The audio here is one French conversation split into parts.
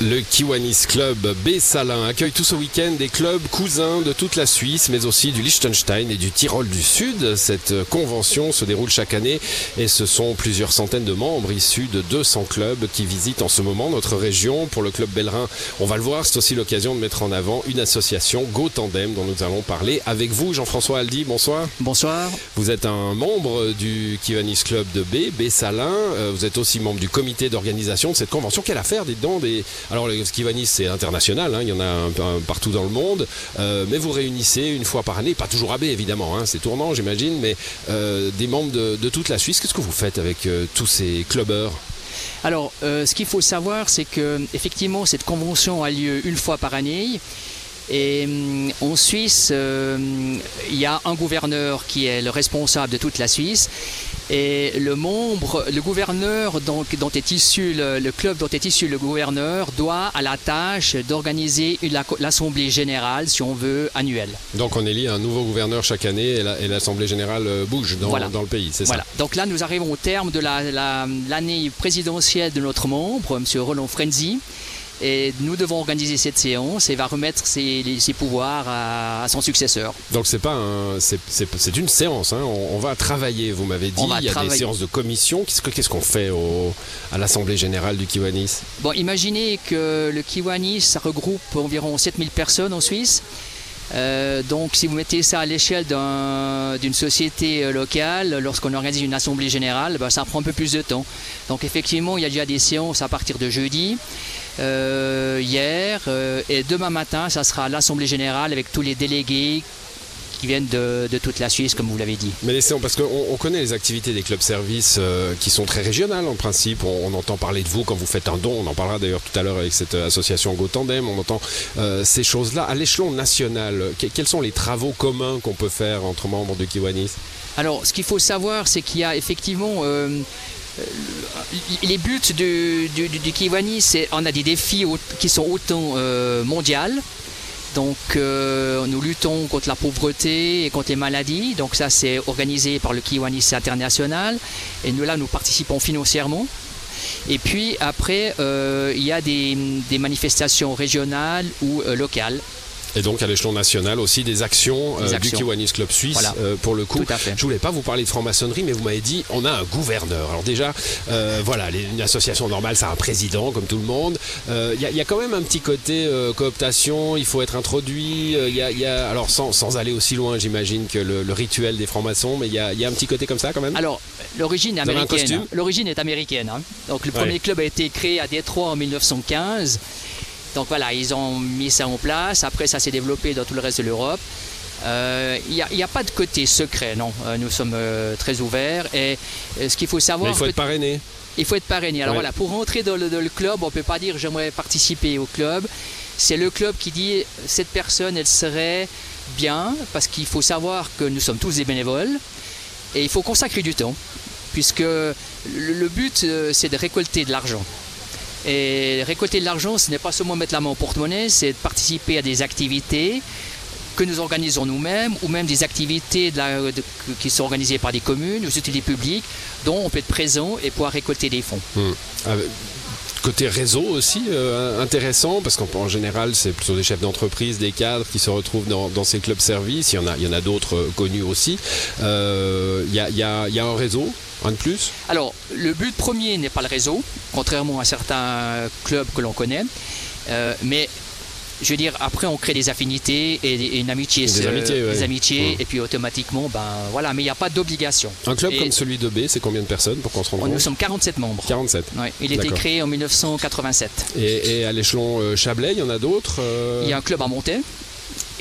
Le Kiwanis Club B-Salin accueille tout ce week-end des clubs cousins de toute la Suisse, mais aussi du Liechtenstein et du Tyrol du Sud. Cette convention se déroule chaque année et ce sont plusieurs centaines de membres issus de 200 clubs qui visitent en ce moment notre région. Pour le club Bellerin, on va le voir, c'est aussi l'occasion de mettre en avant une association Go Tandem dont nous allons parler avec vous. Jean-François Aldi, bonsoir. Bonsoir. Vous êtes un membre du Kiwanis Club de B, B-Salin. Euh, vous êtes aussi membre du comité d'organisation de cette convention. Quelle affaire, dites donc des alors le Skivanis c'est international, hein, il y en a un, partout dans le monde, euh, mais vous réunissez une fois par année, pas toujours à B évidemment, hein, c'est tournant j'imagine, mais euh, des membres de, toute la Suisse. Qu'est-ce que vous faites avec euh, tous ces clubbers alors, ce qu'il faut savoir, c'est que effectivement, cette convention a lieu une fois par année. Et hum, en Suisse, il y a un gouverneur qui est le responsable de toute la Suisse. Et le membre, le gouverneur dont, est issu le, club dont est issu le gouverneur doit à la tâche d'organiser l'assemblée générale, si on veut, annuelle. Donc on élit un nouveau gouverneur chaque année et l'assemblée générale euh, bouge dans, dans le pays, c'est voilà. Donc là, nous arrivons au terme de l'année présidentielle de notre membre, M. Roland Frenzy. Et nous devons organiser cette séance et va remettre ses, pouvoirs à, son successeur. Donc c'est pas c'est une séance. Hein. On, va travailler. Vous m'avez dit. Il y a des séances de commission. Qu'est-ce qu'on fait à l'assemblée générale du Kiwanis? Bon, imaginez que le Kiwanis ça regroupe environ 7000 personnes en Suisse. Euh, donc si vous mettez ça à l'échelle d'une société euh, locale, lorsqu'on organise une assemblée générale, ben, ça prend un peu plus de temps. Donc effectivement, il y a déjà des séances à partir de jeudi. Euh, hier et demain matin, ça sera l'Assemblée générale avec tous les délégués qui viennent de, toute la Suisse, comme vous l'avez dit. Mais laissez, parce qu'on connaît les activités des clubs services euh, qui sont très régionales en principe. On, entend parler de vous quand vous faites un don. On en parlera d'ailleurs tout à l'heure avec cette association Go Tandem. On entend ces choses-là. À l'échelon national, quels sont les travaux communs qu'on peut faire entre membres de Kiwanis? Alors, ce qu'il faut savoir, c'est qu'il y a effectivement euh, les buts du, du, Kiwani, c'est on a des défis qui sont autant euh, mondiaux. Donc euh, nous luttons contre la pauvreté et contre les maladies. Donc ça c'est organisé par le Kiwanis international. Et nous là nous participons financièrement. Et puis après il y a des, des manifestations régionales ou locales. Et donc à l'échelon national aussi des actions, euh, du Kiwanis Club Suisse euh, pour le coup. Je voulais pas vous parler de franc-maçonnerie, mais vous m'avez dit on a un gouverneur. Alors déjà, euh, voilà, une association normale, ça a un président comme tout le monde. Il y, a quand même un petit côté cooptation, il faut être introduit. Il y, a, alors sans, sans, aller aussi loin, j'imagine que le, rituel des francs-maçons, mais il y a, un petit côté comme ça quand même? Alors l'origine est américaine. L'origine est américaine. Hein. Donc le premier club a été créé à Détroit en 1915. Donc voilà, ils ont mis ça en place. Après, ça s'est développé dans tout le reste de l'Europe. Il euh, n'y a, pas de côté secret, non. Euh, nous sommes euh, très ouverts. Et ce qu'il faut savoir. Mais il faut être parrainé. Il faut être parrainé. Alors voilà, pour rentrer dans le, club, on ne peut pas dire j'aimerais participer au club. C'est le club qui dit cette personne, elle serait bien, parce qu'il faut savoir que nous sommes tous des bénévoles. Et il faut consacrer du temps, puisque le but, c'est de récolter de l'argent. Et récolter de l'argent, ce n'est pas seulement mettre la main au porte-monnaie, c'est participer à des activités que nous organisons nous-mêmes ou même des activités qui sont organisées par des communes ou des utilités publiques dont on peut être présent et pouvoir récolter des fonds. Hmm. Ah, côté réseau aussi euh, intéressant parce qu'en général c'est plutôt des chefs d'entreprise, des cadres qui se retrouvent dans, ces clubs services. Il y en a, il y en a d'autres euh, connus aussi. Euh, il y, a, y, a, y, a, un réseau, de plus? Alors le but premier n'est pas le réseau, contrairement à certains clubs que l'on connaît, mais je veux dire, après on crée des affinités et, une amitié, des amitiés, des amitiés et puis automatiquement, ben voilà, mais il n'y a pas d'obligation. Un club comme celui de B, c'est combien de personnes pour qu'on se rende compte Nous sommes 47 membres. 47. il a été créé en 1987. Et, à l'échelon euh, Chablais, il y en a d'autres euh Il y a un club à monter.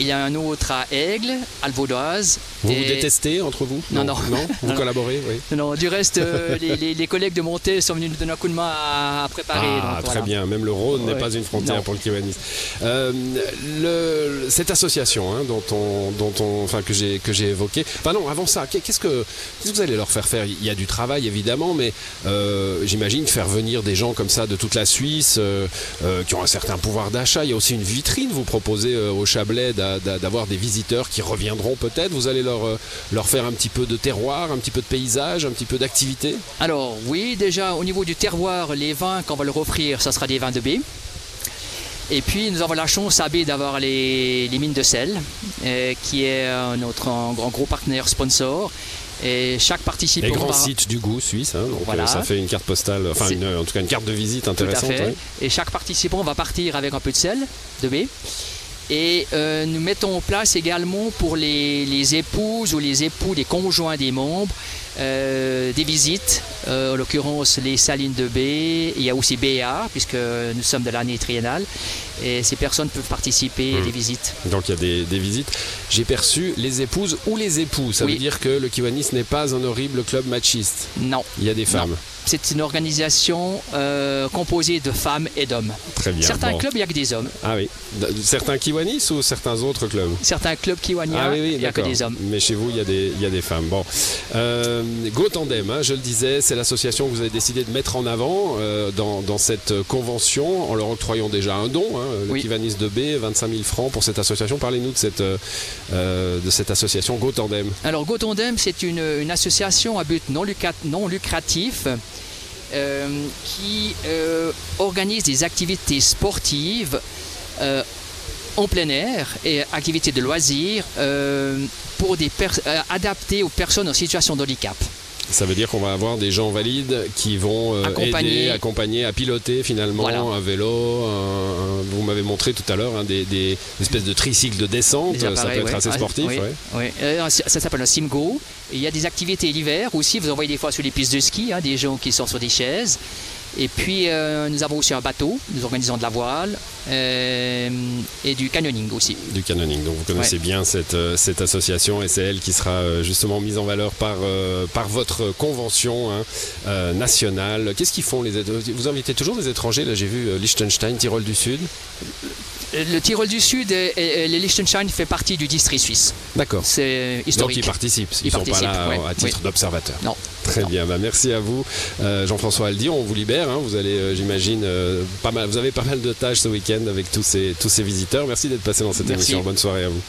Il y a un autre à Aigle, à Vaudoise. Vous vous détestez entre vous Non, non. non, Vous collaborez oui. Non, du reste, euh, les, collègues de Montée sont venus nous donner un coup de main à, préparer. Ah, très bien. Même le Rhône n'est pas une frontière pour le Kiwanis. Euh, cette association hein, dont on, dont on, enfin, que j'ai que j'ai évoqué. Enfin non, avant ça, qu'est-ce que, qu'est-ce que vous allez leur faire faire? Il y a du travail évidemment, mais euh, j'imagine faire venir des gens comme ça de toute la Suisse qui ont un certain pouvoir d'achat. Il y a aussi une vitrine. Vous proposez au Chablais d'avoir des visiteurs qui reviendront peut-être. Vous allez leur, leur faire un petit peu de terroir, un petit peu de paysage, un petit peu d'activité? Alors oui, déjà au niveau du terroir, les vins qu'on va leur offrir, ça sera des vins de baie. Et puis nous avons la chance à B d'avoir les, mines de sel, euh, qui est notre gros partenaire sponsor. Et chaque participant. Les grands sites du goût suisse, hein, donc euh, ça fait une carte postale, enfin en tout cas une carte de visite intéressante. Et chaque participant va partir avec un peu de sel, de baie. Et euh, nous mettons en place également pour les, épouses ou les époux des conjoints des membres euh, des visites, euh, en l'occurrence les salines de baie, il y a aussi BA, puisque nous sommes de l'année triennale, et ces personnes peuvent participer à des hmm. visites. Donc il y a des, visites. J'ai perçu les épouses ou les époux, ça veut dire que le Kiwanis n'est pas un horrible club machiste Non. Il y a des femmes c'est une organisation euh, composée de femmes et d'hommes. Très bien. Certains clubs, il n'y a que des hommes. Ah oui. Certains Kiwanis ou certains autres clubs? Certains clubs Kiwania, ah il n'y a que des hommes. Mais chez vous, il y a des, il y a des femmes. Bon. Euh, Go Tandem, hein, je le disais, c'est l'association que vous avez décidé de mettre en avant euh, dans, cette convention en leur octroyant déjà un don, hein, le Kiwanis de B, 25 000 francs pour cette association. Parlez-nous de cette, de cette association Go Tandem. Alors Go Tandem, c'est une, une, association à but non, non lucratif qui euh, organise des activités sportives euh, en plein air et activités de loisirs pour des adaptées aux personnes en situation de handicap. Ça veut dire qu'on va avoir des gens valides qui vont euh, aider, accompagner à piloter finalement un vélo. vous m'avez montré tout à l'heure hein, des, espèces de tricycles de descente. ça peut être assez sportif. Oui, euh, ça s'appelle un Simgo. Il y a des activités l'hiver aussi. Vous envoyez des fois sur les pistes de ski, hein, des gens qui sont sur des chaises. Et puis euh, nous avons aussi un bateau, nous organisons de la voile euh, et du canyoning aussi. Du canyoning, donc vous connaissez bien cette, euh, cette, association et c'est elle qui sera justement mise en valeur par, par votre convention hein, nationale. Qu'est-ce qu'ils font les Vous invitez toujours des étrangers, là j'ai vu Liechtenstein, Tyrol du Sud le Tyrol du Sud et, le Liechtenstein fait partie du district suisse. D'accord. C'est historique. Donc ils participent, ils ne sont pas là à titre d'observateur. Non. Très bien, bah, merci à vous. Jean-François Aldi, on vous libère. Hein. vous allez, euh, j'imagine, euh, pas mal, vous avez pas mal de tâches ce week-end avec tous ces, tous ces visiteurs. Merci d'être passé dans cette émission. Bonne soirée à vous.